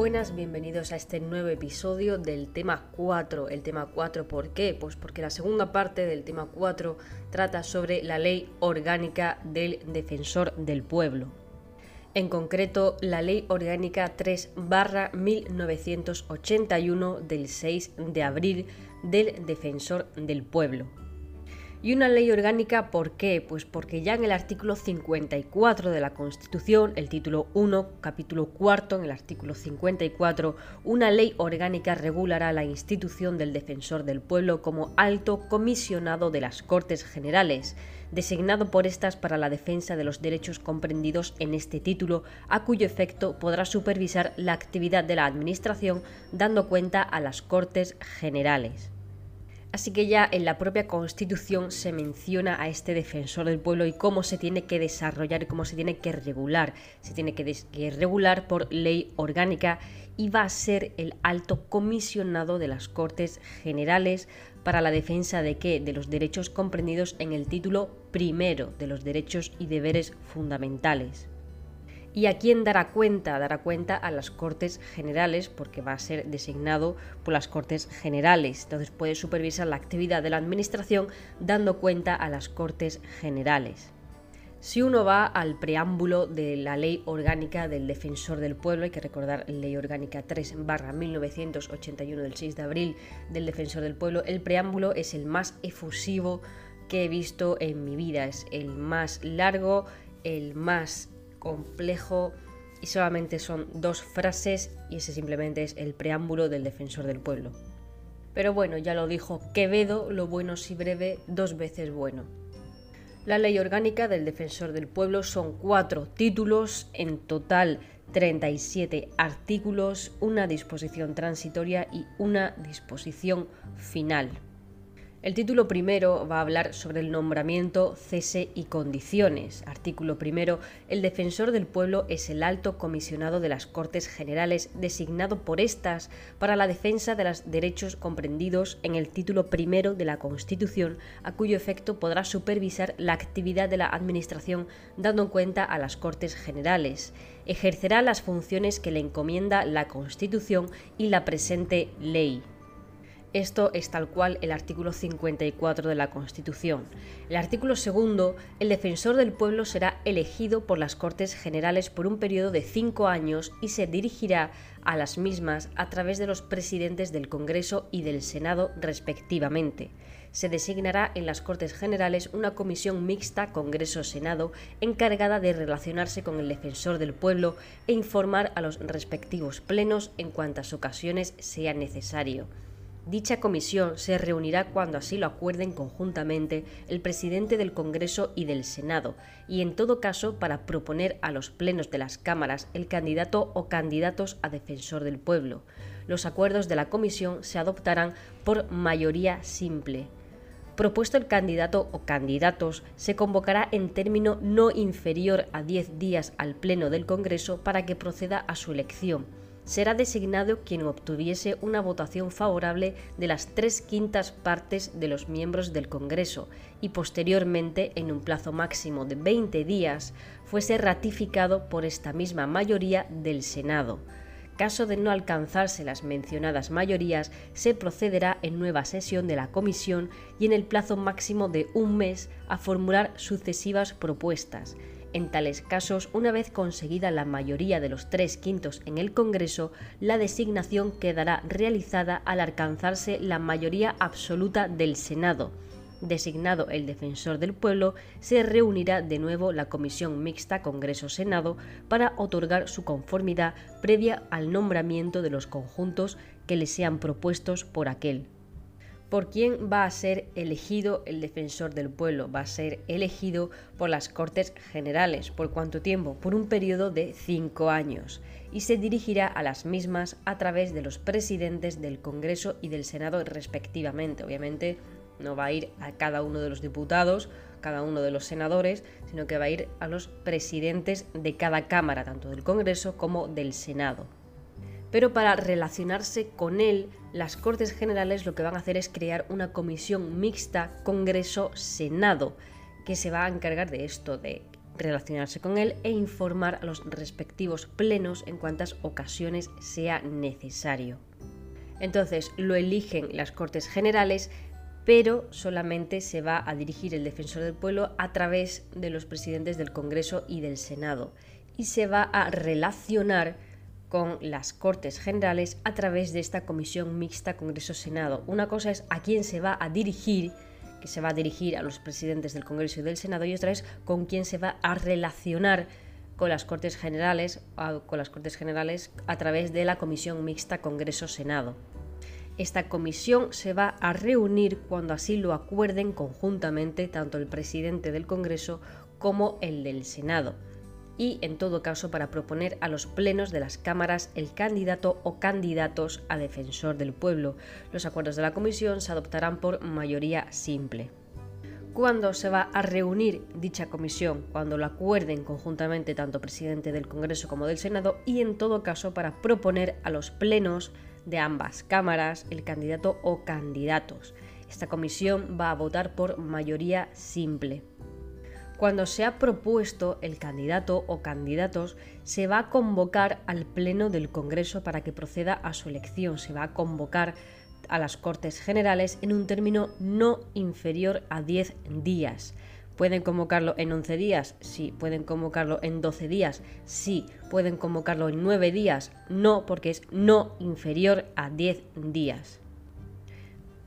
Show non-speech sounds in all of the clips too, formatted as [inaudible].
Buenas, bienvenidos a este nuevo episodio del tema 4. El tema 4, ¿por qué? Pues porque la segunda parte del tema 4 trata sobre la ley orgánica del defensor del pueblo. En concreto, la ley orgánica 3 barra 1981 del 6 de abril del defensor del pueblo. Y una ley orgánica, ¿por qué? Pues porque ya en el artículo 54 de la Constitución, el título 1, capítulo 4, en el artículo 54, una ley orgánica regulará la institución del defensor del pueblo como alto comisionado de las Cortes Generales, designado por estas para la defensa de los derechos comprendidos en este título, a cuyo efecto podrá supervisar la actividad de la Administración dando cuenta a las Cortes Generales. Así que ya en la propia Constitución se menciona a este defensor del pueblo y cómo se tiene que desarrollar y cómo se tiene que regular. Se tiene que, regular por ley orgánica y va a ser el alto comisionado de las Cortes Generales para la defensa de qué? De los derechos comprendidos en el título primero de los derechos y deberes fundamentales. ¿Y a quién dará cuenta? Dará cuenta a las Cortes Generales porque va a ser designado por las Cortes Generales. Entonces puede supervisar la actividad de la Administración dando cuenta a las Cortes Generales. Si uno va al preámbulo de la Ley Orgánica del Defensor del Pueblo, hay que recordar Ley Orgánica 3 barra 1981 del 6 de abril del Defensor del Pueblo, el preámbulo es el más efusivo que he visto en mi vida, es el más largo, el más complejo y solamente son dos frases y ese simplemente es el preámbulo del defensor del pueblo. Pero bueno, ya lo dijo Quevedo, lo bueno si breve, dos veces bueno. La ley orgánica del defensor del pueblo son cuatro títulos, en total 37 artículos, una disposición transitoria y una disposición final. El título primero va a hablar sobre el nombramiento, cese y condiciones. Artículo primero. El defensor del pueblo es el alto comisionado de las Cortes Generales designado por estas para la defensa de los derechos comprendidos en el título primero de la Constitución, a cuyo efecto podrá supervisar la actividad de la Administración dando en cuenta a las Cortes Generales. Ejercerá las funciones que le encomienda la Constitución y la presente ley. Esto es tal cual el artículo 54 de la Constitución. El artículo segundo, el defensor del pueblo será elegido por las Cortes Generales por un periodo de cinco años y se dirigirá a las mismas a través de los presidentes del Congreso y del Senado respectivamente. Se designará en las Cortes Generales una comisión mixta Congreso-Senado encargada de relacionarse con el defensor del pueblo e informar a los respectivos plenos en cuantas ocasiones sea necesario. Dicha comisión se reunirá cuando así lo acuerden conjuntamente el presidente del Congreso y del Senado, y en todo caso para proponer a los plenos de las cámaras el candidato o candidatos a defensor del pueblo. Los acuerdos de la comisión se adoptarán por mayoría simple. Propuesto el candidato o candidatos, se convocará en término no inferior a 10 días al Pleno del Congreso para que proceda a su elección será designado quien obtuviese una votación favorable de las tres quintas partes de los miembros del Congreso y posteriormente, en un plazo máximo de 20 días, fuese ratificado por esta misma mayoría del Senado. Caso de no alcanzarse las mencionadas mayorías, se procederá en nueva sesión de la Comisión y en el plazo máximo de un mes a formular sucesivas propuestas en tales casos, una vez conseguida la mayoría de los tres quintos en el Congreso, la designación quedará realizada al alcanzarse la mayoría absoluta del Senado. Designado el defensor del pueblo, se reunirá de nuevo la Comisión Mixta Congreso-Senado para otorgar su conformidad previa al nombramiento de los conjuntos que le sean propuestos por aquel por quién va a ser elegido el defensor del pueblo. Va a ser elegido por las Cortes Generales. ¿Por cuánto tiempo? Por un periodo de cinco años. Y se dirigirá a las mismas a través de los presidentes del Congreso y del Senado respectivamente. Obviamente no va a ir a cada uno de los diputados, cada uno de los senadores, sino que va a ir a los presidentes de cada Cámara, tanto del Congreso como del Senado pero para relacionarse con él, las Cortes Generales lo que van a hacer es crear una comisión mixta Congreso-Senado, que se va a encargar de esto, de relacionarse con él e informar a los respectivos plenos en cuantas ocasiones sea necesario. Entonces lo eligen las Cortes Generales, pero solamente se va a dirigir el defensor del pueblo a través de los presidentes del Congreso y del Senado y se va a relacionar con las Cortes Generales a través de esta comisión mixta Congreso-Senado. Una cosa es a quién se va a dirigir, que se va a dirigir a los presidentes del Congreso y del Senado, y otra es con quién se va a relacionar con las Cortes Generales, con las Cortes Generales a través de la comisión mixta Congreso-Senado. Esta comisión se va a reunir cuando así lo acuerden conjuntamente tanto el presidente del Congreso como el del Senado y, en todo caso, para proponer a los plenos de las cámaras el candidato o candidatos a defensor del pueblo. Los acuerdos de la comisión se adoptarán por mayoría simple. ¿Cuándo se va a reunir dicha comisión? Cuando lo acuerden conjuntamente tanto presidente del Congreso como del Senado y en todo caso para proponer a los plenos de ambas cámaras el candidato o candidatos. Esta comisión va a votar por mayoría simple. Cuando se ha propuesto el candidato o candidatos, se va a convocar al Pleno del Congreso para que proceda a su elección. Se va a convocar a las Cortes Generales en un término no inferior a 10 días. ¿Pueden convocarlo en 11 días? Sí. ¿Pueden convocarlo en 12 días? Sí. ¿Pueden convocarlo en 9 días? No, porque es no inferior a 10 días.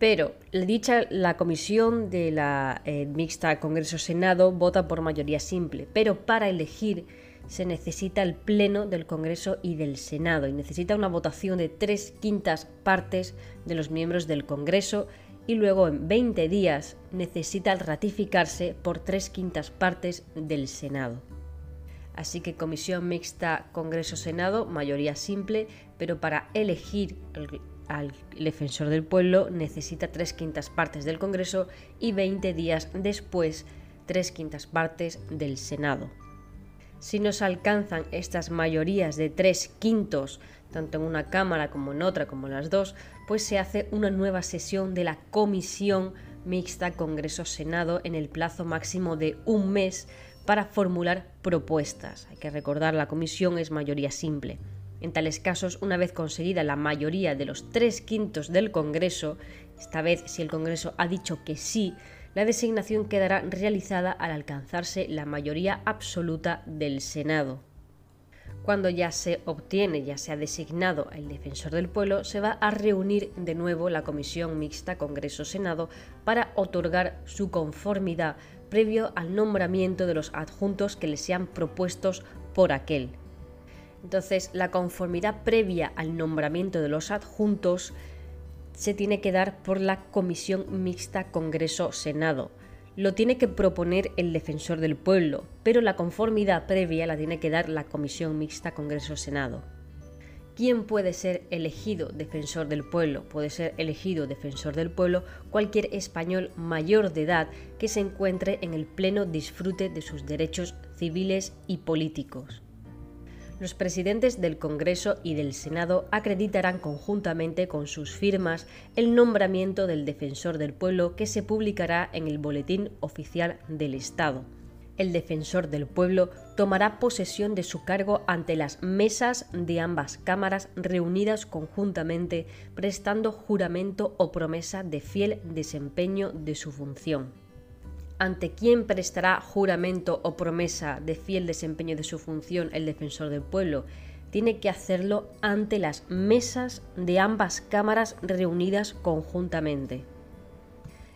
Pero dicha la comisión de la eh, mixta Congreso-Senado vota por mayoría simple, pero para elegir se necesita el pleno del Congreso y del Senado y necesita una votación de tres quintas partes de los miembros del Congreso y luego en 20 días necesita ratificarse por tres quintas partes del Senado. Así que comisión mixta Congreso-Senado, mayoría simple, pero para elegir al defensor del pueblo necesita tres quintas partes del Congreso y 20 días después tres quintas partes del Senado. Si no se alcanzan estas mayorías de tres quintos, tanto en una Cámara como en otra, como en las dos, pues se hace una nueva sesión de la Comisión Mixta Congreso-Senado en el plazo máximo de un mes para formular propuestas. Hay que recordar, la comisión es mayoría simple. En tales casos, una vez conseguida la mayoría de los tres quintos del Congreso, esta vez si el Congreso ha dicho que sí, la designación quedará realizada al alcanzarse la mayoría absoluta del Senado. Cuando ya se obtiene, ya se ha designado el defensor del pueblo, se va a reunir de nuevo la comisión mixta Congreso-Senado para otorgar su conformidad previo al nombramiento de los adjuntos que le sean propuestos por aquel. Entonces, la conformidad previa al nombramiento de los adjuntos se tiene que dar por la Comisión Mixta Congreso-Senado. Lo tiene que proponer el defensor del pueblo, pero la conformidad previa la tiene que dar la Comisión Mixta Congreso-Senado. ¿Quién puede ser elegido defensor del pueblo? Puede ser elegido defensor del pueblo cualquier español mayor de edad que se encuentre en el pleno disfrute de sus derechos civiles y políticos los presidentes del Congreso y del Senado acreditarán conjuntamente con sus firmas el nombramiento del defensor del pueblo que se publicará en el Boletín Oficial del Estado. El defensor del pueblo tomará posesión de su cargo ante las mesas de ambas cámaras reunidas conjuntamente, prestando juramento o promesa de fiel desempeño de su función ante quién prestará juramento o promesa de fiel desempeño de su función el defensor del pueblo, tiene que hacerlo ante las mesas de ambas cámaras reunidas conjuntamente.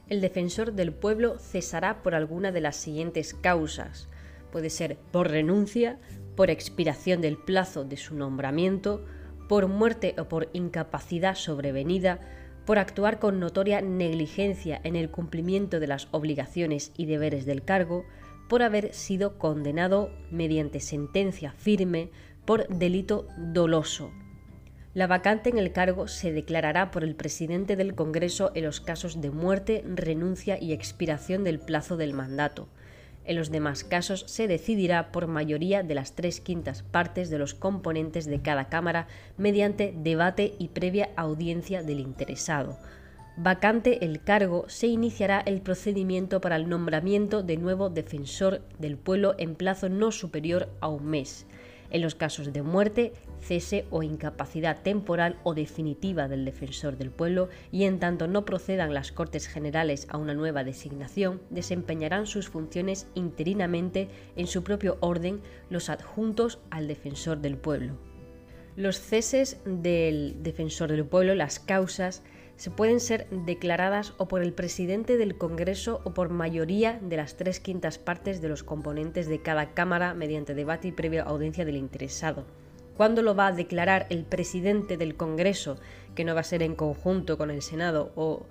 El defensor del pueblo cesará por alguna de las siguientes causas. Puede ser por renuncia, por expiración del plazo de su nombramiento, por muerte o por incapacidad sobrevenida, por actuar con notoria negligencia en el cumplimiento de las obligaciones y deberes del cargo, por haber sido condenado mediante sentencia firme por delito doloso. La vacante en el cargo se declarará por el presidente del Congreso en los casos de muerte, renuncia y expiración del plazo del mandato. En los demás casos se decidirá por mayoría de las tres quintas partes de los componentes de cada Cámara mediante debate y previa audiencia del interesado. Vacante el cargo, se iniciará el procedimiento para el nombramiento de nuevo defensor del pueblo en plazo no superior a un mes. En los casos de muerte, cese o incapacidad temporal o definitiva del defensor del pueblo y en tanto no procedan las Cortes Generales a una nueva designación, desempeñarán sus funciones interinamente en su propio orden los adjuntos al defensor del pueblo. Los ceses del defensor del pueblo, las causas, se pueden ser declaradas o por el presidente del Congreso o por mayoría de las tres quintas partes de los componentes de cada Cámara mediante debate y previa audiencia del interesado. ¿Cuándo lo va a declarar el presidente del Congreso, que no va a ser en conjunto con el Senado o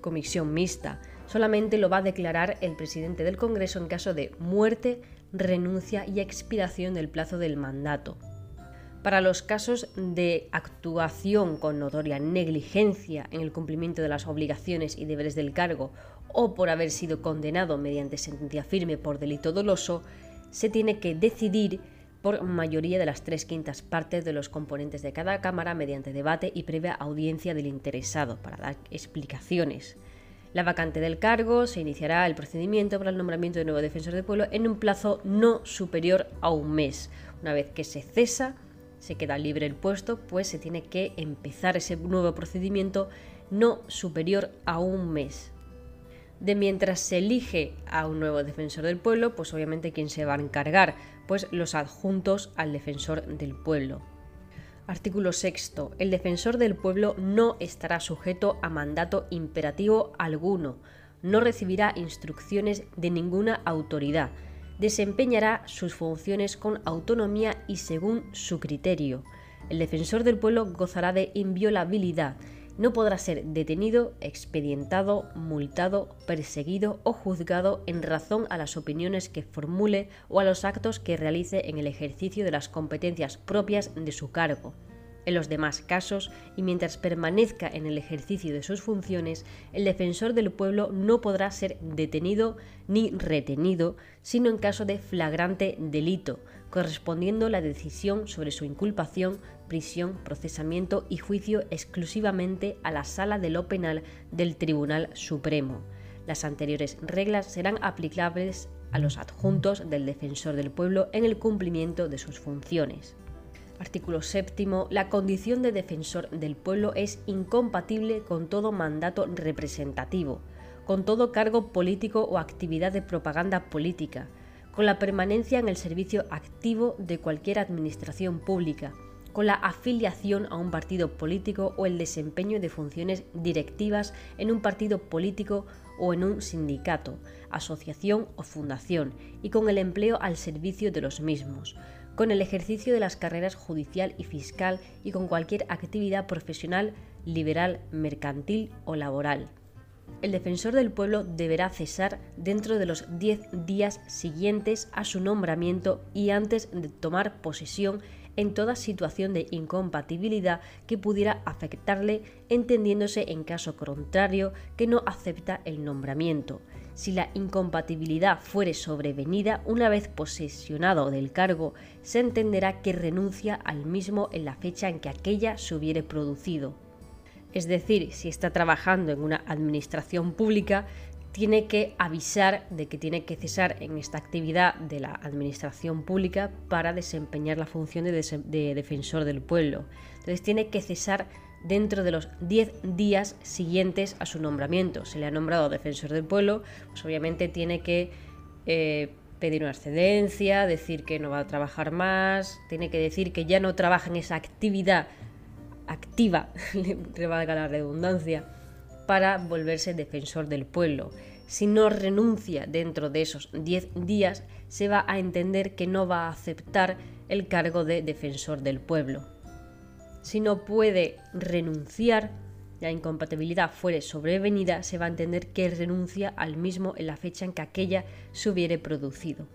comisión mixta? Solamente lo va a declarar el presidente del Congreso en caso de muerte, renuncia y expiración del plazo del mandato. Para los casos de actuación con notoria negligencia en el cumplimiento de las obligaciones y deberes del cargo o por haber sido condenado mediante sentencia firme por delito doloso, se tiene que decidir por mayoría de las tres quintas partes de los componentes de cada Cámara mediante debate y previa audiencia del interesado para dar explicaciones. La vacante del cargo se iniciará el procedimiento para el nombramiento de nuevo defensor del pueblo en un plazo no superior a un mes, una vez que se cesa se queda libre el puesto, pues se tiene que empezar ese nuevo procedimiento no superior a un mes. De mientras se elige a un nuevo defensor del pueblo, pues obviamente quién se va a encargar, pues los adjuntos al defensor del pueblo. Artículo 6. El defensor del pueblo no estará sujeto a mandato imperativo alguno, no recibirá instrucciones de ninguna autoridad, desempeñará sus funciones con autonomía y según su criterio. El defensor del pueblo gozará de inviolabilidad. No podrá ser detenido, expedientado, multado, perseguido o juzgado en razón a las opiniones que formule o a los actos que realice en el ejercicio de las competencias propias de su cargo. En los demás casos, y mientras permanezca en el ejercicio de sus funciones, el defensor del pueblo no podrá ser detenido ni retenido, sino en caso de flagrante delito, correspondiendo la decisión sobre su inculpación, prisión, procesamiento y juicio exclusivamente a la sala de lo penal del Tribunal Supremo. Las anteriores reglas serán aplicables a los adjuntos del defensor del pueblo en el cumplimiento de sus funciones. Artículo séptimo. La condición de defensor del pueblo es incompatible con todo mandato representativo, con todo cargo político o actividad de propaganda política, con la permanencia en el servicio activo de cualquier administración pública, con la afiliación a un partido político o el desempeño de funciones directivas en un partido político o en un sindicato, asociación o fundación, y con el empleo al servicio de los mismos con el ejercicio de las carreras judicial y fiscal y con cualquier actividad profesional, liberal, mercantil o laboral. El defensor del pueblo deberá cesar dentro de los 10 días siguientes a su nombramiento y antes de tomar posesión en toda situación de incompatibilidad que pudiera afectarle, entendiéndose en caso contrario que no acepta el nombramiento. Si la incompatibilidad fuere sobrevenida una vez posesionado del cargo, se entenderá que renuncia al mismo en la fecha en que aquella se hubiere producido. Es decir, si está trabajando en una administración pública, tiene que avisar de que tiene que cesar en esta actividad de la administración pública para desempeñar la función de, de defensor del pueblo. Entonces tiene que cesar dentro de los 10 días siguientes a su nombramiento. Se le ha nombrado defensor del pueblo, pues obviamente tiene que eh, pedir una excedencia, decir que no va a trabajar más, tiene que decir que ya no trabaja en esa actividad activa, [laughs] le valga la redundancia, para volverse defensor del pueblo. Si no renuncia dentro de esos 10 días, se va a entender que no va a aceptar el cargo de defensor del pueblo si no puede renunciar, la incompatibilidad fuere sobrevenida, se va a entender que renuncia al mismo en la fecha en que aquella se hubiere producido.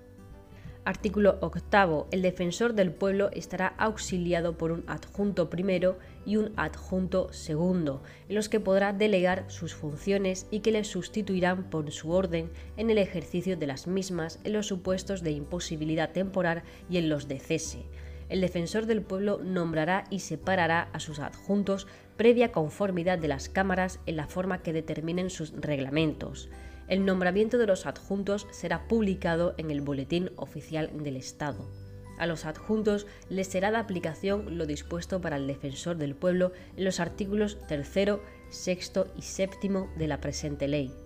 Artículo octavo. El defensor del pueblo estará auxiliado por un adjunto primero y un adjunto segundo, en los que podrá delegar sus funciones y que le sustituirán por su orden en el ejercicio de las mismas en los supuestos de imposibilidad temporal y en los de cese el defensor del pueblo nombrará y separará a sus adjuntos previa conformidad de las cámaras en la forma que determinen sus reglamentos. El nombramiento de los adjuntos será publicado en el Boletín Oficial del Estado. A los adjuntos les será de aplicación lo dispuesto para el defensor del pueblo en los artículos 3, 6 y 7 de la presente ley.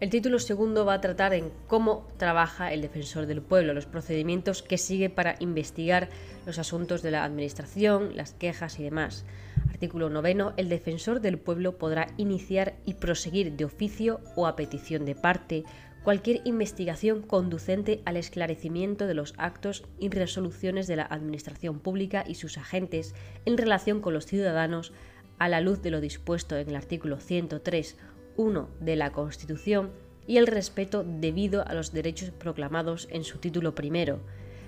El título segundo va a tratar en cómo trabaja el defensor del pueblo, los procedimientos que sigue para investigar los asuntos de la administración, las quejas y demás. Artículo noveno. El defensor del pueblo podrá iniciar y proseguir de oficio o a petición de parte cualquier investigación conducente al esclarecimiento de los actos y resoluciones de la Administración Pública y sus agentes en relación con los ciudadanos a la luz de lo dispuesto en el artículo 103 1 de la Constitución y el respeto debido a los derechos proclamados en su título primero.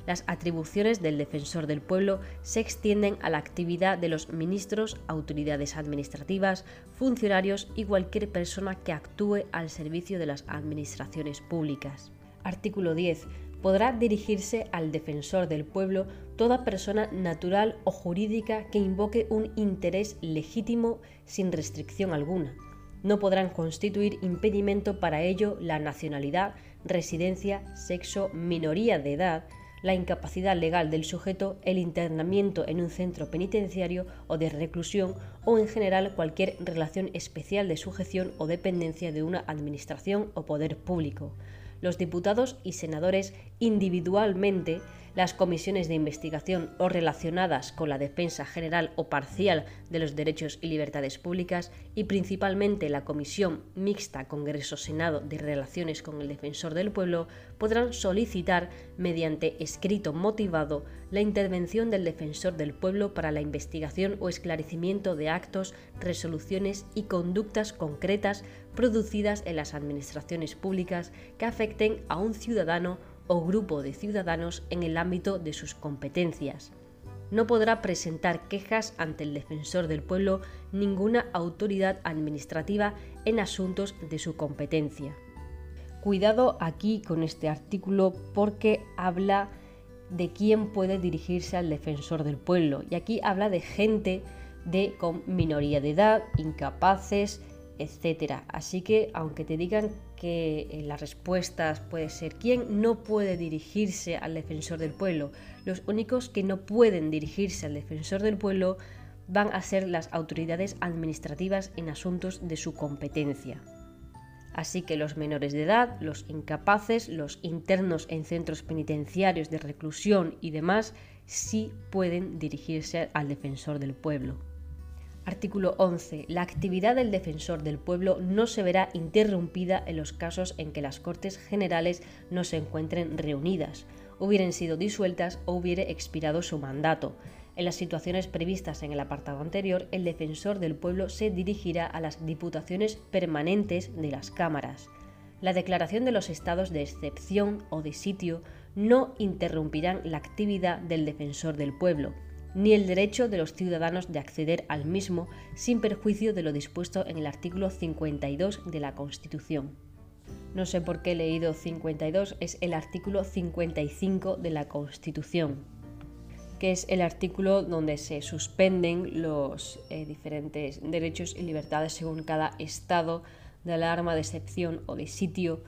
Las atribuciones del defensor del pueblo se extienden a la actividad de los ministros, autoridades administrativas, funcionarios y cualquier persona que actúe al servicio de las administraciones públicas. Artículo 10. Podrá dirigirse al defensor del pueblo toda persona natural o jurídica que invoque un interés legítimo sin restricción alguna no podrán constituir impedimento para ello la nacionalidad, residencia, sexo, minoría de edad, la incapacidad legal del sujeto, el internamiento en un centro penitenciario o de reclusión o en general cualquier relación especial de sujeción o dependencia de una administración o poder público. Los diputados y senadores individualmente las comisiones de investigación o relacionadas con la defensa general o parcial de los derechos y libertades públicas y principalmente la Comisión Mixta Congreso-Senado de Relaciones con el Defensor del Pueblo podrán solicitar, mediante escrito motivado, la intervención del Defensor del Pueblo para la investigación o esclarecimiento de actos, resoluciones y conductas concretas producidas en las administraciones públicas que afecten a un ciudadano o grupo de ciudadanos en el ámbito de sus competencias. No podrá presentar quejas ante el defensor del pueblo ninguna autoridad administrativa en asuntos de su competencia. Cuidado aquí con este artículo porque habla de quién puede dirigirse al defensor del pueblo y aquí habla de gente de con minoría de edad, incapaces, etcétera. Así que aunque te digan que eh, las respuestas puede ser quién no puede dirigirse al defensor del pueblo, los únicos que no pueden dirigirse al defensor del pueblo van a ser las autoridades administrativas en asuntos de su competencia. Así que los menores de edad, los incapaces, los internos en centros penitenciarios de reclusión y demás sí pueden dirigirse al defensor del pueblo. Artículo 11. La actividad del defensor del pueblo no se verá interrumpida en los casos en que las Cortes Generales no se encuentren reunidas, hubieran sido disueltas o hubiere expirado su mandato. En las situaciones previstas en el apartado anterior, el defensor del pueblo se dirigirá a las diputaciones permanentes de las cámaras. La declaración de los estados de excepción o de sitio no interrumpirán la actividad del defensor del pueblo ni el derecho de los ciudadanos de acceder al mismo sin perjuicio de lo dispuesto en el artículo 52 de la Constitución. No sé por qué he leído 52, es el artículo 55 de la Constitución, que es el artículo donde se suspenden los eh, diferentes derechos y libertades según cada estado de alarma, de excepción o de sitio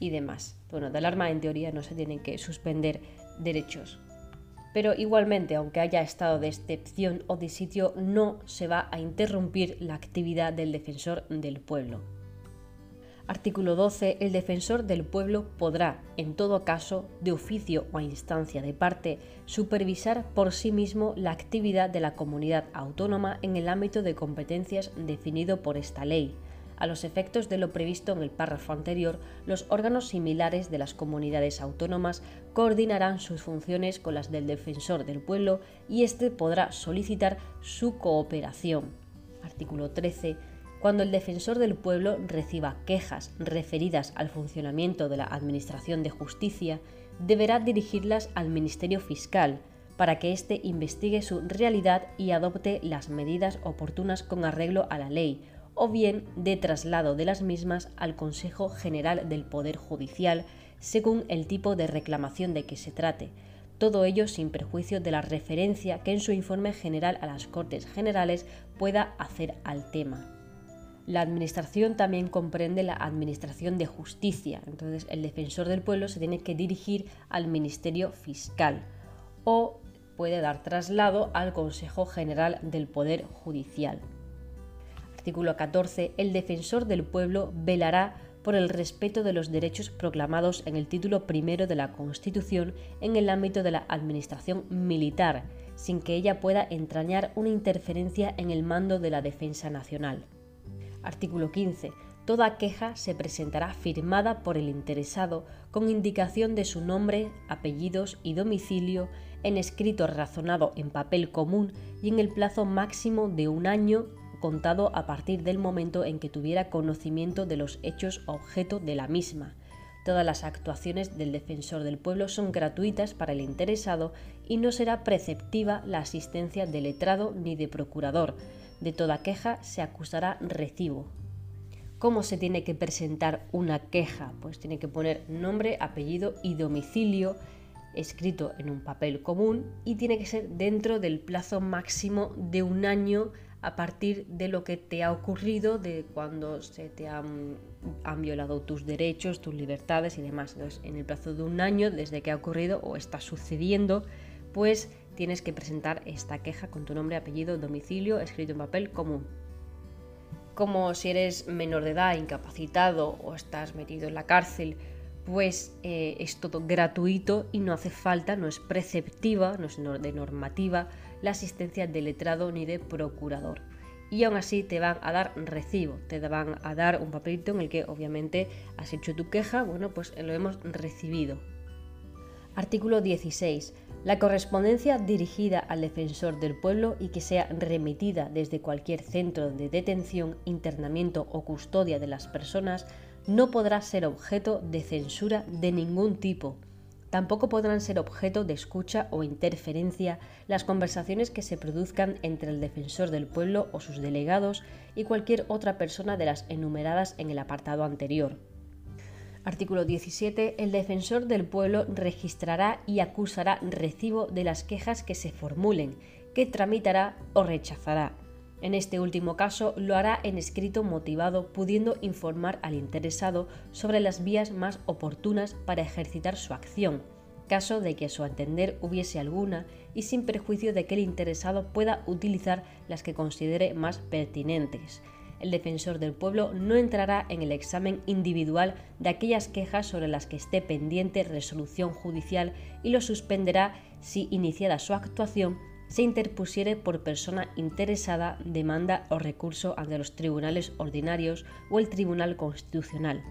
y demás. Bueno, de alarma en teoría no se tienen que suspender derechos, pero igualmente, aunque haya estado de excepción o de sitio, no se va a interrumpir la actividad del defensor del pueblo. Artículo 12. El defensor del pueblo podrá, en todo caso, de oficio o a instancia de parte, supervisar por sí mismo la actividad de la comunidad autónoma en el ámbito de competencias definido por esta ley, a los efectos de lo previsto en el párrafo anterior, los órganos similares de las comunidades autónomas coordinarán sus funciones con las del defensor del pueblo y éste podrá solicitar su cooperación. Artículo 13. Cuando el defensor del pueblo reciba quejas referidas al funcionamiento de la Administración de Justicia, deberá dirigirlas al Ministerio Fiscal, para que éste investigue su realidad y adopte las medidas oportunas con arreglo a la ley, o bien de traslado de las mismas al Consejo General del Poder Judicial, según el tipo de reclamación de que se trate, todo ello sin perjuicio de la referencia que en su informe general a las Cortes Generales pueda hacer al tema. La Administración también comprende la Administración de Justicia, entonces el defensor del pueblo se tiene que dirigir al Ministerio Fiscal o puede dar traslado al Consejo General del Poder Judicial. Artículo 14. El defensor del pueblo velará por el respeto de los derechos proclamados en el título primero de la Constitución en el ámbito de la administración militar, sin que ella pueda entrañar una interferencia en el mando de la defensa nacional. Artículo 15. Toda queja se presentará firmada por el interesado con indicación de su nombre, apellidos y domicilio en escrito razonado en papel común y en el plazo máximo de un año contado a partir del momento en que tuviera conocimiento de los hechos objeto de la misma. Todas las actuaciones del defensor del pueblo son gratuitas para el interesado y no será preceptiva la asistencia de letrado ni de procurador. De toda queja se acusará recibo. ¿Cómo se tiene que presentar una queja? Pues tiene que poner nombre, apellido y domicilio escrito en un papel común y tiene que ser dentro del plazo máximo de un año a partir de lo que te ha ocurrido, de cuando se te han, violado tus derechos, tus libertades y demás. Entonces, en el plazo de un año desde que ha ocurrido o está sucediendo, pues tienes que presentar esta queja con tu nombre, apellido, domicilio, escrito en papel común. Como si eres menor de edad, incapacitado o estás metido en la cárcel, pues eh, es todo gratuito y no hace falta, no es preceptiva, no es de normativa la asistencia de letrado ni de procurador. Y aún así te van a dar recibo, te van a dar un papelito en el que obviamente has hecho tu queja, bueno, pues lo hemos recibido. Artículo 16. La correspondencia dirigida al defensor del pueblo y que sea remitida desde cualquier centro de detención, internamiento o custodia de las personas no podrá ser objeto de censura de ningún tipo. Tampoco podrán ser objeto de escucha o interferencia las conversaciones que se produzcan entre el defensor del pueblo o sus delegados y cualquier otra persona de las enumeradas en el apartado anterior. Artículo 17. El defensor del pueblo registrará y acusará recibo de las quejas que se formulen, que tramitará o rechazará en este último caso lo hará en escrito motivado, pudiendo informar al interesado sobre las vías más oportunas para ejercitar su acción, caso de que a su entender hubiese alguna y sin perjuicio de que el interesado pueda utilizar las que considere más pertinentes. El defensor del pueblo no entrará en el examen individual de aquellas quejas sobre las que esté pendiente resolución judicial y lo suspenderá si, iniciada su actuación, se interpusiere por persona interesada demanda o recurso ante los tribunales ordinarios o el Tribunal Constitucional.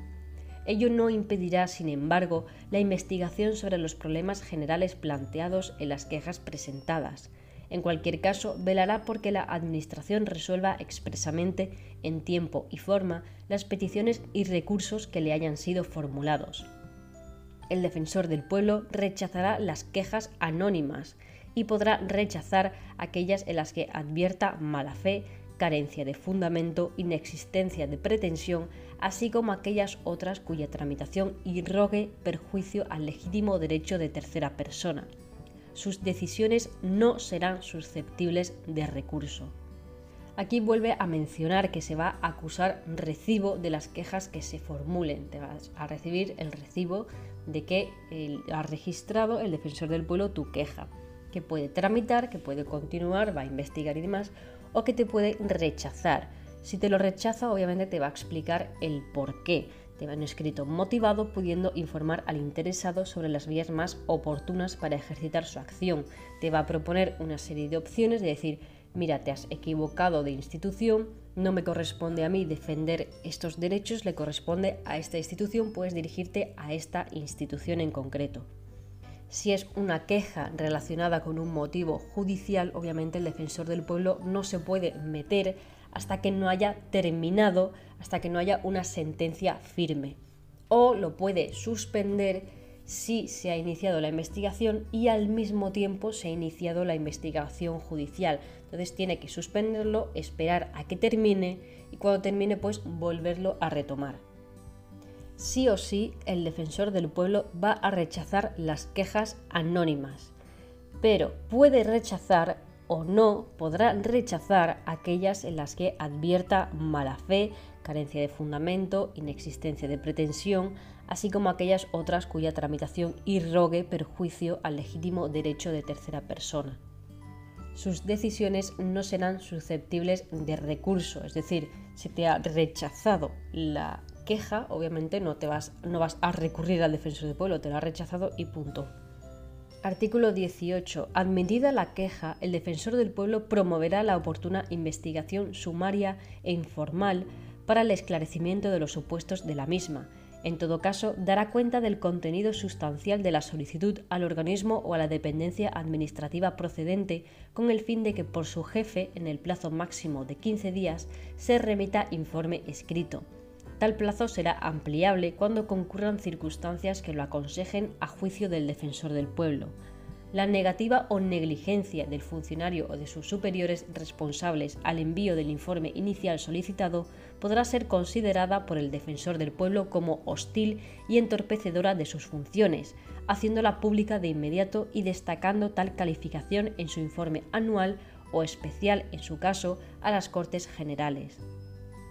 Ello no impedirá, sin embargo, la investigación sobre los problemas generales planteados en las quejas presentadas. En cualquier caso, velará porque la Administración resuelva expresamente, en tiempo y forma, las peticiones y recursos que le hayan sido formulados. El defensor del pueblo rechazará las quejas anónimas, y podrá rechazar aquellas en las que advierta mala fe, carencia de fundamento, inexistencia de pretensión, así como aquellas otras cuya tramitación irrogue perjuicio al legítimo derecho de tercera persona. Sus decisiones no serán susceptibles de recurso. Aquí vuelve a mencionar que se va a acusar recibo de las quejas que se formulen. Te vas a recibir el recibo de que ha registrado el defensor del pueblo tu queja que puede tramitar, que puede continuar, va a investigar y demás, o que te puede rechazar. Si te lo rechaza, obviamente te va a explicar el por qué. Te va un escrito motivado pudiendo informar al interesado sobre las vías más oportunas para ejercitar su acción. Te va a proponer una serie de opciones de decir, mira, te has equivocado de institución, no me corresponde a mí defender estos derechos, le corresponde a esta institución, puedes dirigirte a esta institución en concreto. Si es una queja relacionada con un motivo judicial, obviamente el defensor del pueblo no se puede meter hasta que no haya terminado, hasta que no haya una sentencia firme. O lo puede suspender si se ha iniciado la investigación y al mismo tiempo se ha iniciado la investigación judicial. Entonces tiene que suspenderlo, esperar a que termine y cuando termine pues volverlo a retomar sí o sí el defensor del pueblo va a rechazar las quejas anónimas. pero puede rechazar o no podrá rechazar aquellas en las que advierta mala fe, carencia de fundamento, inexistencia de pretensión, así como aquellas otras cuya tramitación irrogue perjuicio al legítimo derecho de tercera persona. Sus decisiones no serán susceptibles de recurso, es decir, si te ha rechazado la queja, obviamente no, te vas, no vas a recurrir al defensor del pueblo, te lo ha rechazado y punto. Artículo 18. Admitida la queja, el defensor del pueblo promoverá la oportuna investigación sumaria e informal para el esclarecimiento de los supuestos de la misma. En todo caso, dará cuenta del contenido sustancial de la solicitud al organismo o a la dependencia administrativa procedente con el fin de que por su jefe, en el plazo máximo de 15 días, se remita informe escrito. Tal plazo será ampliable cuando concurran circunstancias que lo aconsejen a juicio del defensor del pueblo. La negativa o negligencia del funcionario o de sus superiores responsables al envío del informe inicial solicitado podrá ser considerada por el defensor del pueblo como hostil y entorpecedora de sus funciones, haciéndola pública de inmediato y destacando tal calificación en su informe anual o especial, en su caso, a las Cortes Generales.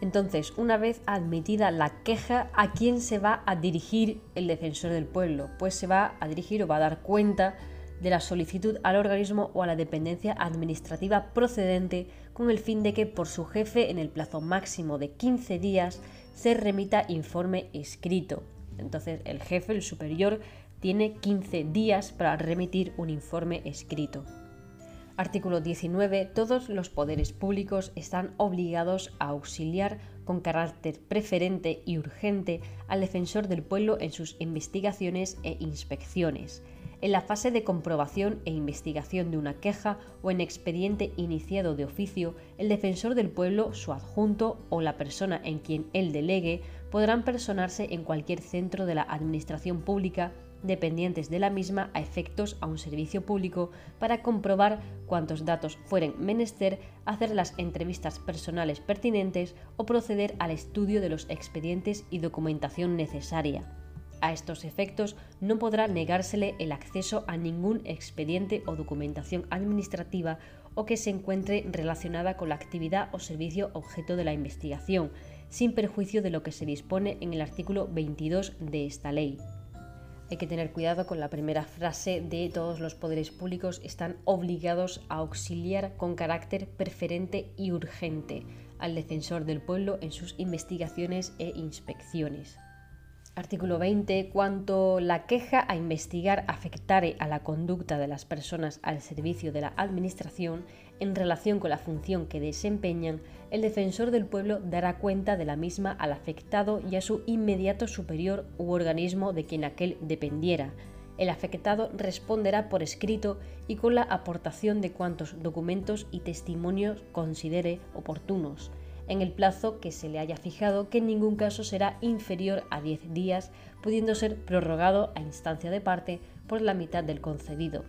Entonces, una vez admitida la queja, ¿a quién se va a dirigir el defensor del pueblo? Pues se va a dirigir o va a dar cuenta de la solicitud al organismo o a la dependencia administrativa procedente con el fin de que por su jefe en el plazo máximo de 15 días se remita informe escrito. Entonces el jefe, el superior, tiene 15 días para remitir un informe escrito. Artículo 19. Todos los poderes públicos están obligados a auxiliar con carácter preferente y urgente al defensor del pueblo en sus investigaciones e inspecciones. En la fase de comprobación e investigación de una queja o en expediente iniciado de oficio, el defensor del pueblo, su adjunto o la persona en quien él delegue podrán personarse en cualquier centro de la Administración Pública dependientes de la misma a efectos a un servicio público para comprobar cuántos datos fueren menester, hacer las entrevistas personales pertinentes o proceder al estudio de los expedientes y documentación necesaria. A estos efectos no podrá negársele el acceso a ningún expediente o documentación administrativa o que se encuentre relacionada con la actividad o servicio objeto de la investigación, sin perjuicio de lo que se dispone en el artículo 22 de esta ley. Hay que tener cuidado con la primera frase de todos los poderes públicos están obligados a auxiliar con carácter preferente y urgente al defensor del pueblo en sus investigaciones e inspecciones. Artículo 20. Cuanto la queja a investigar afectare a la conducta de las personas al servicio de la Administración en relación con la función que desempeñan, el defensor del pueblo dará cuenta de la misma al afectado y a su inmediato superior u organismo de quien aquel dependiera. El afectado responderá por escrito y con la aportación de cuantos documentos y testimonios considere oportunos en el plazo que se le haya fijado, que en ningún caso será inferior a 10 días, pudiendo ser prorrogado a instancia de parte por la mitad del concedido.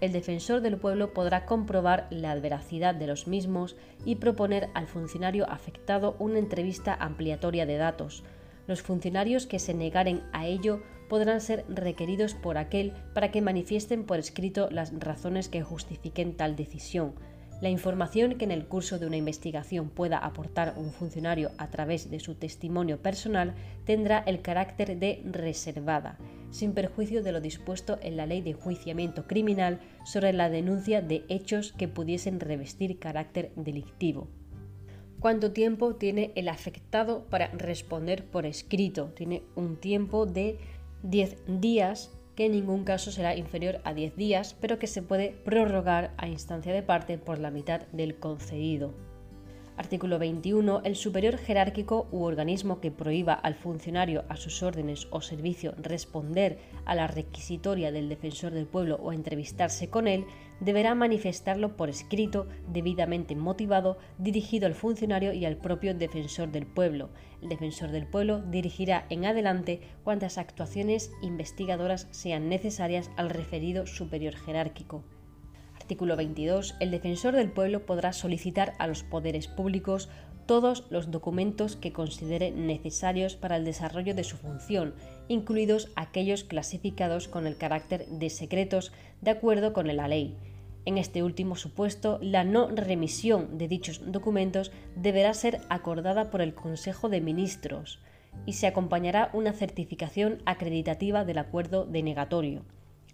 El defensor del pueblo podrá comprobar la veracidad de los mismos y proponer al funcionario afectado una entrevista ampliatoria de datos. Los funcionarios que se negaren a ello podrán ser requeridos por aquel para que manifiesten por escrito las razones que justifiquen tal decisión la información que en el curso de una investigación pueda aportar un funcionario a través de su testimonio personal tendrá el carácter de reservada, sin perjuicio de lo dispuesto en la Ley de Enjuiciamiento Criminal sobre la denuncia de hechos que pudiesen revestir carácter delictivo. ¿Cuánto tiempo tiene el afectado para responder por escrito? Tiene un tiempo de 10 días que en ningún caso será inferior a 10 días, pero que se puede prorrogar a instancia de parte por la mitad del concedido. Artículo 21. El superior jerárquico u organismo que prohíba al funcionario a sus órdenes o servicio responder a la requisitoria del defensor del pueblo o entrevistarse con él, deberá manifestarlo por escrito, debidamente motivado, dirigido al funcionario y al propio defensor del pueblo. El defensor del pueblo dirigirá en adelante cuantas actuaciones investigadoras sean necesarias al referido superior jerárquico. Artículo 22. El defensor del pueblo podrá solicitar a los poderes públicos todos los documentos que considere necesarios para el desarrollo de su función, incluidos aquellos clasificados con el carácter de secretos de acuerdo con la ley. En este último supuesto, la no remisión de dichos documentos deberá ser acordada por el Consejo de Ministros y se acompañará una certificación acreditativa del acuerdo denegatorio.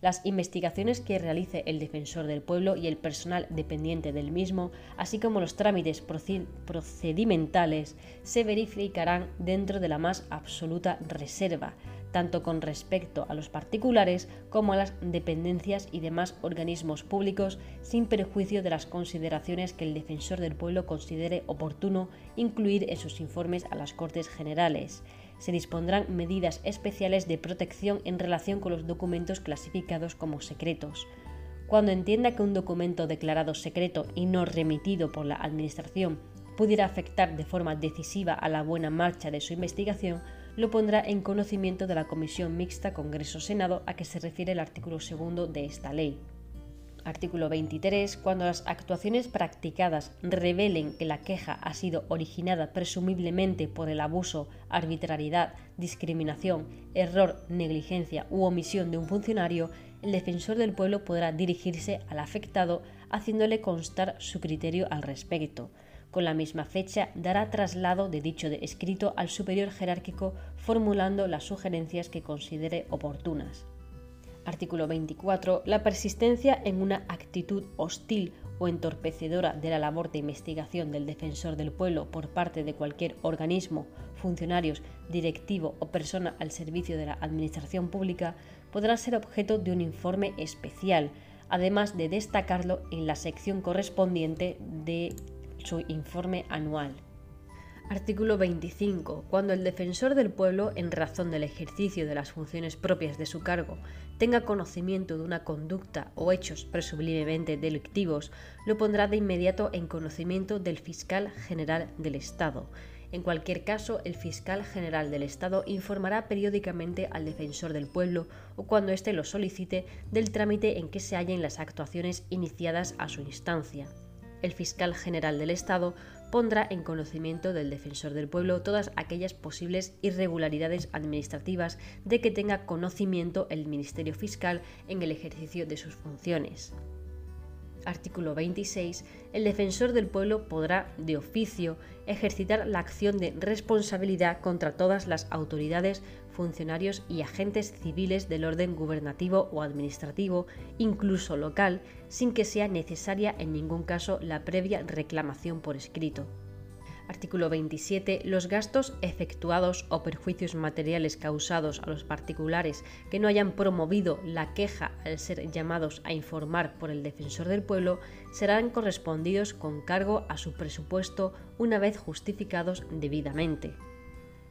Las investigaciones que realice el defensor del pueblo y el personal dependiente del mismo, así como los trámites procedimentales, se verificarán dentro de la más absoluta reserva, tanto con respecto a los particulares como a las dependencias y demás organismos públicos, sin perjuicio de las consideraciones que el defensor del pueblo considere oportuno incluir en sus informes a las Cortes Generales. Se dispondrán medidas especiales de protección en relación con los documentos clasificados como secretos. Cuando entienda que un documento declarado secreto y no remitido por la Administración pudiera afectar de forma decisiva a la buena marcha de su investigación, lo pondrá en conocimiento de la Comisión Mixta Congreso-Senado a que se refiere el artículo segundo de esta ley. Artículo 23. Cuando las actuaciones practicadas revelen que la queja ha sido originada presumiblemente por el abuso, arbitrariedad, discriminación, error, negligencia u omisión de un funcionario, el defensor del pueblo podrá dirigirse al afectado haciéndole constar su criterio al respecto. Con la misma fecha dará traslado de dicho escrito al superior jerárquico formulando las sugerencias que considere oportunas. Artículo 24. La persistencia en una actitud hostil o entorpecedora de la labor de investigación del defensor del pueblo por parte de cualquier organismo, funcionarios, directivo o persona al servicio de la administración pública podrá ser objeto de un informe especial, además de destacarlo en la sección correspondiente de su informe anual. Artículo 25. Cuando el defensor del pueblo, en razón del ejercicio de las funciones propias de su cargo, tenga conocimiento de una conducta o hechos presumiblemente delictivos, lo pondrá de inmediato en conocimiento del fiscal general del Estado. En cualquier caso, el fiscal general del Estado informará periódicamente al defensor del pueblo o cuando éste lo solicite del trámite en que se hallen las actuaciones iniciadas a su instancia el fiscal general del Estado pondrá en conocimiento del defensor del pueblo todas aquellas posibles irregularidades administrativas de que tenga conocimiento el Ministerio Fiscal en el ejercicio de sus funciones. Artículo 26. El defensor del pueblo podrá, de oficio, ejercitar la acción de responsabilidad contra todas las autoridades funcionarios y agentes civiles del orden gubernativo o administrativo, incluso local, sin que sea necesaria en ningún caso la previa reclamación por escrito. Artículo 27. Los gastos efectuados o perjuicios materiales causados a los particulares que no hayan promovido la queja al ser llamados a informar por el defensor del pueblo serán correspondidos con cargo a su presupuesto una vez justificados debidamente.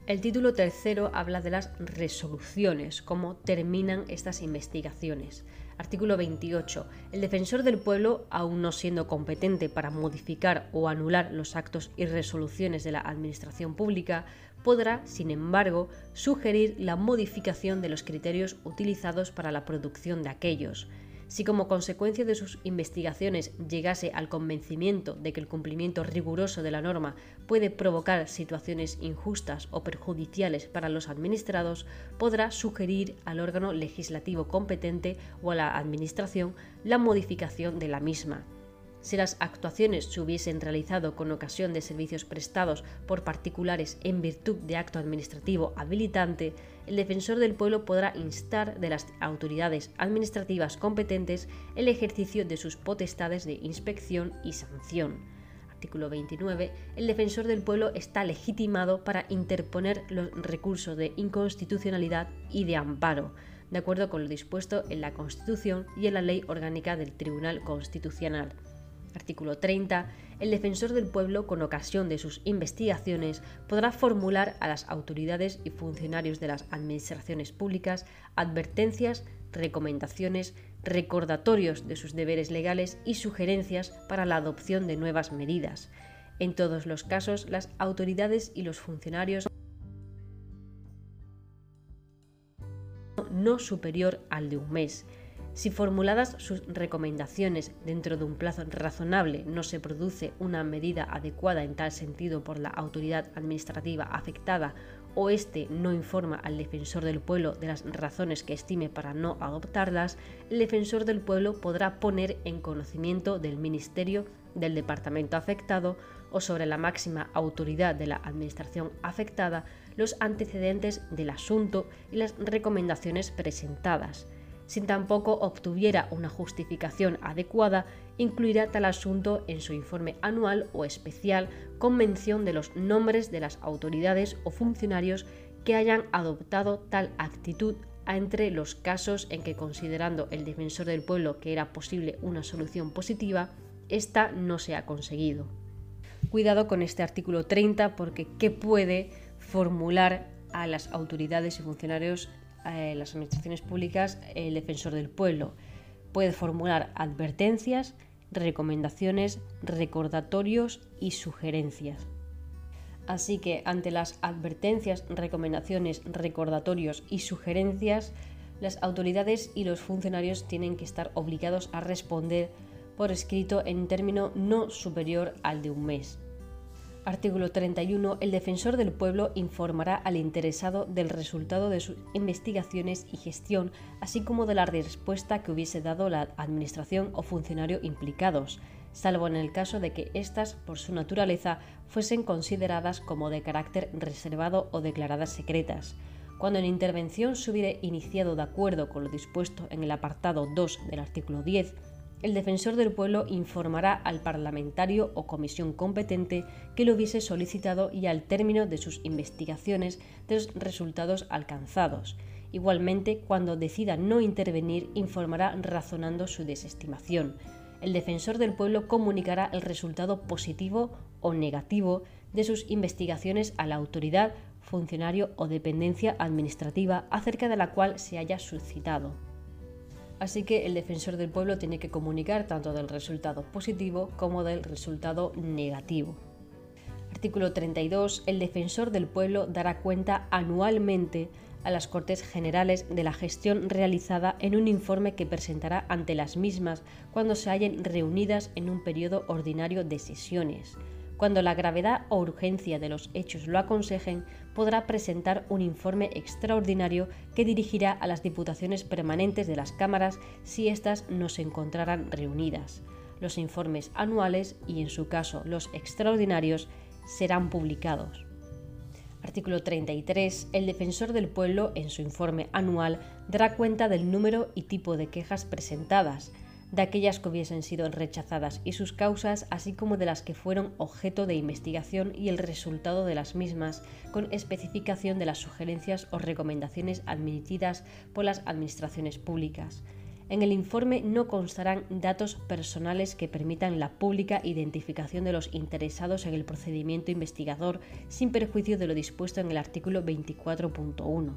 El título tercero habla de las resoluciones, cómo terminan estas investigaciones. Artículo 28. El defensor del pueblo, aun no siendo competente para modificar o anular los actos y resoluciones de la Administración Pública, podrá, sin embargo, sugerir la modificación de los criterios utilizados para la producción de aquellos. Si como consecuencia de sus investigaciones llegase al convencimiento de que el cumplimiento riguroso de la norma puede provocar situaciones injustas o perjudiciales para los administrados, podrá sugerir al órgano legislativo competente o a la Administración la modificación de la misma. Si las actuaciones se hubiesen realizado con ocasión de servicios prestados por particulares en virtud de acto administrativo habilitante, el defensor del pueblo podrá instar de las autoridades administrativas competentes el ejercicio de sus potestades de inspección y sanción. Artículo 29. El defensor del pueblo está legitimado para interponer los recursos de inconstitucionalidad y de amparo, de acuerdo con lo dispuesto en la Constitución y en la Ley Orgánica del Tribunal Constitucional. Artículo 30. El defensor del pueblo, con ocasión de sus investigaciones, podrá formular a las autoridades y funcionarios de las administraciones públicas advertencias, recomendaciones, recordatorios de sus deberes legales y sugerencias para la adopción de nuevas medidas. En todos los casos, las autoridades y los funcionarios no superior al de un mes Si formuladas sus recomendaciones dentro de un plazo razonable no se produce una medida adecuada en tal sentido por la autoridad administrativa afectada o éste no informa al defensor del pueblo de las razones que estime para no adoptarlas, el defensor del pueblo podrá poner en conocimiento del Ministerio del departamento afectado o sobre la máxima autoridad de la administración afectada los antecedentes del asunto y las recomendaciones presentadas si tampoco obtuviera una justificación adecuada, incluirá tal asunto en su informe anual o especial con mención de los nombres de las autoridades o funcionarios que hayan adoptado tal actitud entre los casos en que, considerando el defensor del pueblo que era posible una solución positiva, esta no se ha conseguido. Cuidado con este artículo 30 porque ¿qué puede formular a las autoridades y funcionarios eh, las administraciones públicas el defensor del pueblo. Puede formular advertencias, recomendaciones, recordatorios y sugerencias. Así que ante las advertencias, recomendaciones, recordatorios y sugerencias, las autoridades y los funcionarios tienen que estar obligados a responder por escrito en término no superior al de un mes. Artículo 31. El defensor del pueblo informará al interesado del resultado de sus investigaciones y gestión, así como de la respuesta que hubiese dado la administración o funcionario implicados, salvo en el caso de que éstas, por su naturaleza, fuesen consideradas como de carácter reservado o declaradas secretas. Cuando la intervención se hubiere iniciado de acuerdo con lo dispuesto en el apartado 2 del artículo 10, el defensor del pueblo informará al parlamentario o comisión competente que lo hubiese solicitado y al término de sus investigaciones de los resultados alcanzados. Igualmente, cuando decida no intervenir, informará razonando su desestimación. El defensor del pueblo comunicará el resultado positivo o negativo de sus investigaciones a la autoridad, funcionario o dependencia administrativa acerca de la cual se haya suscitado así que el defensor del pueblo tiene que comunicar tanto del resultado positivo como del resultado negativo. Artículo 32. El defensor del pueblo dará cuenta anualmente a las Cortes Generales de la gestión realizada en un informe que presentará ante las mismas cuando se hallen reunidas en un periodo ordinario de sesiones cuando la gravedad o urgencia de los hechos lo aconsejen, podrá presentar un informe extraordinario que dirigirá a las diputaciones permanentes de las cámaras si éstas no se encontraran reunidas. Los informes anuales y, en su caso, los extraordinarios serán publicados. Artículo 33. El defensor del pueblo, en su informe anual, dará cuenta del número y tipo de quejas presentadas, de aquellas que hubiesen sido rechazadas y sus causas, así como de las que fueron objeto de investigación y el resultado de las mismas, con especificación de las sugerencias o recomendaciones admitidas por las administraciones públicas. En el informe no constarán datos personales que permitan la pública identificación de los interesados en el procedimiento investigador sin perjuicio de lo dispuesto en el artículo 24.1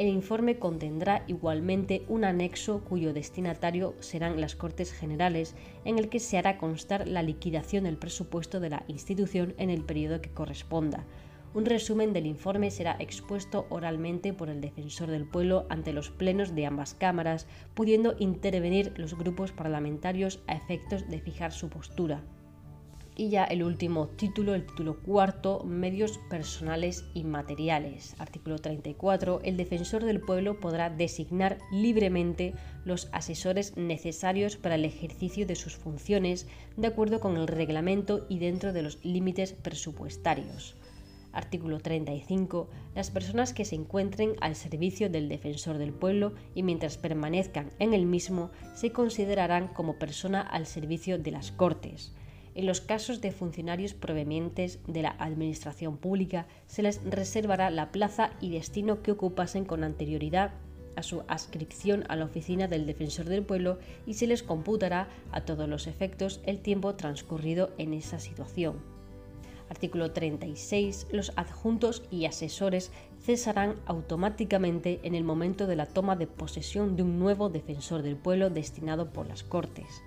el informe contendrá igualmente un anexo cuyo destinatario serán las Cortes Generales, en el que se hará constar la liquidación del presupuesto de la institución en el periodo que corresponda. Un resumen del informe será expuesto oralmente por el defensor del pueblo ante los plenos de ambas cámaras, pudiendo intervenir los grupos parlamentarios a efectos de fijar su postura. Y ya el último título, el título cuarto, medios personales y materiales. Artículo 34. El defensor del pueblo podrá designar libremente los asesores necesarios para el ejercicio de sus funciones de acuerdo con el reglamento y dentro de los límites presupuestarios. Artículo 35. Las personas que se encuentren al servicio del defensor del pueblo y mientras permanezcan en el mismo se considerarán como persona al servicio de las Cortes. En los casos de funcionarios provenientes de la Administración Pública se les reservará la plaza y destino que ocupasen con anterioridad a su adscripción a la oficina del Defensor del Pueblo y se les computará a todos los efectos el tiempo transcurrido en esa situación. Artículo 36. Los adjuntos y asesores cesarán automáticamente en el momento de la toma de posesión de un nuevo defensor del pueblo destinado por las Cortes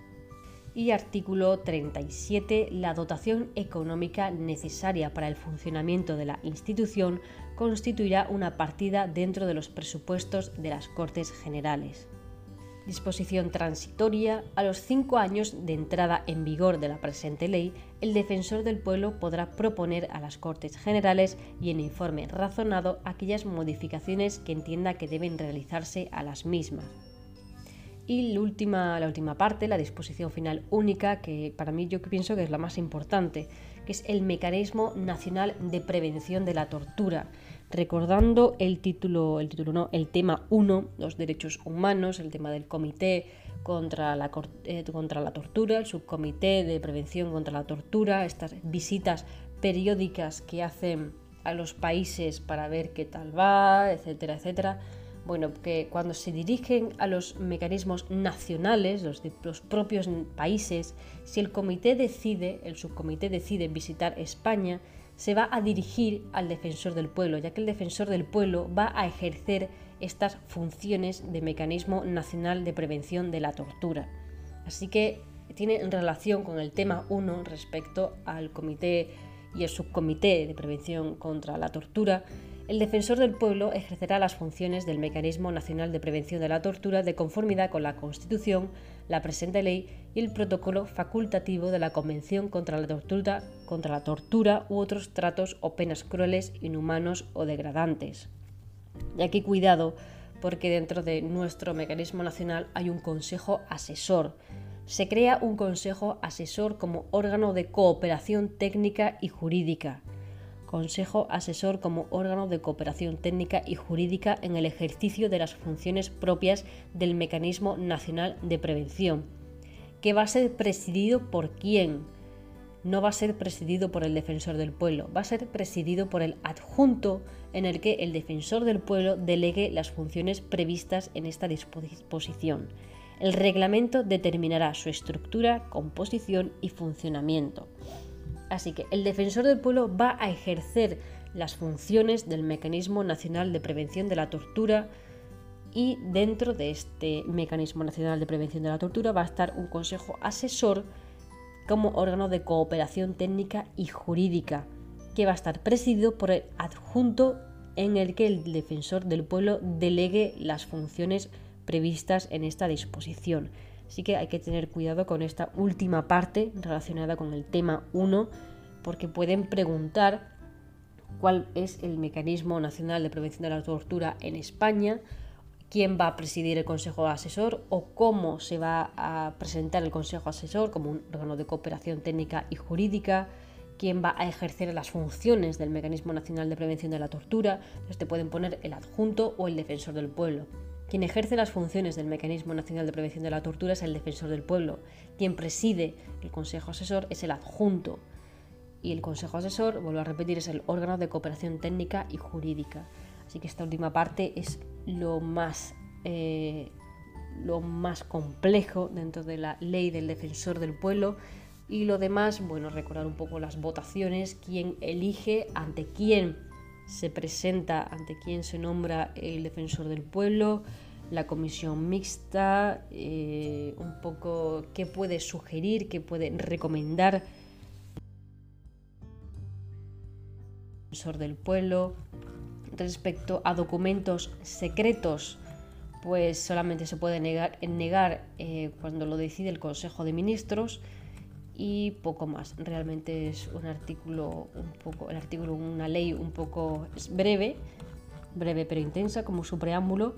y artículo 37, la dotación económica necesaria para el funcionamiento de la institución constituirá una partida dentro de los presupuestos de las Cortes Generales. Disposición transitoria. A los cinco años de entrada en vigor de la presente ley, el defensor del pueblo podrá proponer a las Cortes Generales y en informe razonado aquellas modificaciones que entienda que deben realizarse a las mismas. Y la última, la última parte, la disposición final única, que para mí yo pienso que es la más importante, que es el mecanismo nacional de prevención de la tortura, recordando el título, el título no, el tema 1, los derechos humanos, el tema del comité contra la, eh, contra la tortura, el subcomité de prevención contra la tortura, estas visitas periódicas que hacen a los países para ver qué tal va, etcétera, etcétera bueno, que cuando se dirigen a los mecanismos nacionales, los, de los propios países, si el comité decide, el subcomité decide visitar España, se va a dirigir al defensor del pueblo, ya que el defensor del pueblo va a ejercer estas funciones de mecanismo nacional de prevención de la tortura. Así que tiene relación con el tema 1 respecto al comité y el subcomité de prevención contra la tortura el defensor del pueblo ejercerá las funciones del Mecanismo Nacional de Prevención de la Tortura de conformidad con la Constitución, la presente ley y el protocolo facultativo de la Convención contra la Tortura, u otros tratos o penas crueles, inhumanos o degradantes. Y aquí cuidado, porque dentro de nuestro mecanismo nacional hay un consejo asesor. Se crea un consejo asesor como órgano de cooperación técnica y jurídica Consejo Asesor como órgano de cooperación técnica y jurídica en el ejercicio de las funciones propias del Mecanismo Nacional de Prevención, que va a ser presidido por quién? No va a ser presidido por el defensor del pueblo, va a ser presidido por el adjunto en el que el defensor del pueblo delegue las funciones previstas en esta disposición. El reglamento determinará su estructura, composición y funcionamiento. Así que el defensor del pueblo va a ejercer las funciones del Mecanismo Nacional de Prevención de la Tortura y dentro de este Mecanismo Nacional de Prevención de la Tortura va a estar un consejo asesor como órgano de cooperación técnica y jurídica, que va a estar presidido por el adjunto en el que el defensor del pueblo delegue las funciones previstas en esta disposición. Así que hay que tener cuidado con esta última parte relacionada con el tema 1, porque pueden preguntar cuál es el mecanismo nacional de prevención de la tortura en España, quién va a presidir el Consejo Asesor o cómo se va a presentar el Consejo Asesor como un órgano de cooperación técnica y jurídica, quién va a ejercer las funciones del Mecanismo Nacional de Prevención de la Tortura. Entonces te pueden poner el adjunto o el defensor del pueblo. Quien ejerce las funciones del Mecanismo Nacional de Prevención de la Tortura es el defensor del pueblo. Quien preside el Consejo Asesor es el adjunto. Y el Consejo Asesor, vuelvo a repetir, es el órgano de cooperación técnica y jurídica. Así que esta última parte es lo más, eh, lo más complejo dentro de la ley del defensor del pueblo. Y lo demás, bueno, recordar un poco las votaciones, quién elige, ante quién se presenta, ante quién se nombra el defensor del pueblo, la comisión mixta, eh, un poco qué puede sugerir, qué puede recomendar el defensor del pueblo. Respecto a documentos secretos, pues solamente se puede negar, negar eh, cuando lo decide el Consejo de Ministros y poco más. Realmente es un artículo un poco, el artículo, una ley un poco breve, breve pero intensa como su preámbulo,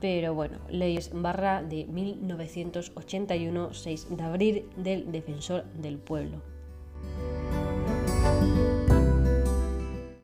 pero bueno, leyes barra de 1981, 6 de abril del Defensor del Pueblo.